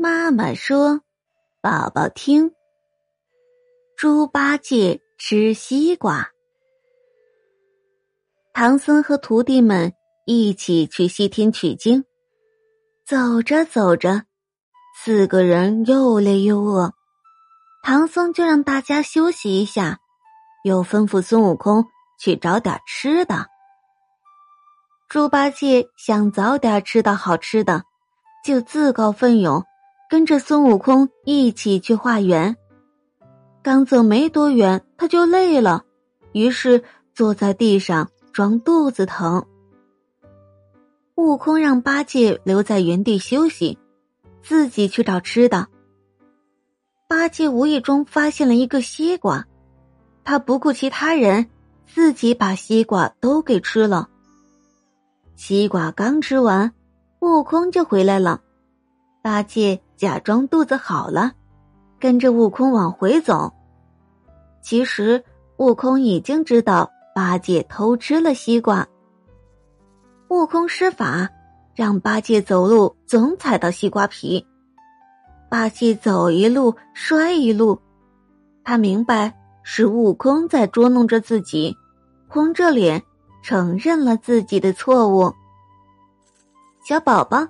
妈妈说：“宝宝听，猪八戒吃西瓜。”唐僧和徒弟们一起去西天取经，走着走着，四个人又累又饿，唐僧就让大家休息一下，又吩咐孙悟空去找点吃的。猪八戒想早点吃到好吃的，就自告奋勇。跟着孙悟空一起去化缘，刚走没多远，他就累了，于是坐在地上装肚子疼。悟空让八戒留在原地休息，自己去找吃的。八戒无意中发现了一个西瓜，他不顾其他人，自己把西瓜都给吃了。西瓜刚吃完，悟空就回来了。八戒假装肚子好了，跟着悟空往回走。其实悟空已经知道八戒偷吃了西瓜。悟空施法，让八戒走路总踩到西瓜皮。八戒走一路摔一路，他明白是悟空在捉弄着自己，红着脸承认了自己的错误。小宝宝。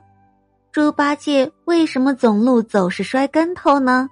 猪八戒为什么走路总是摔跟头呢？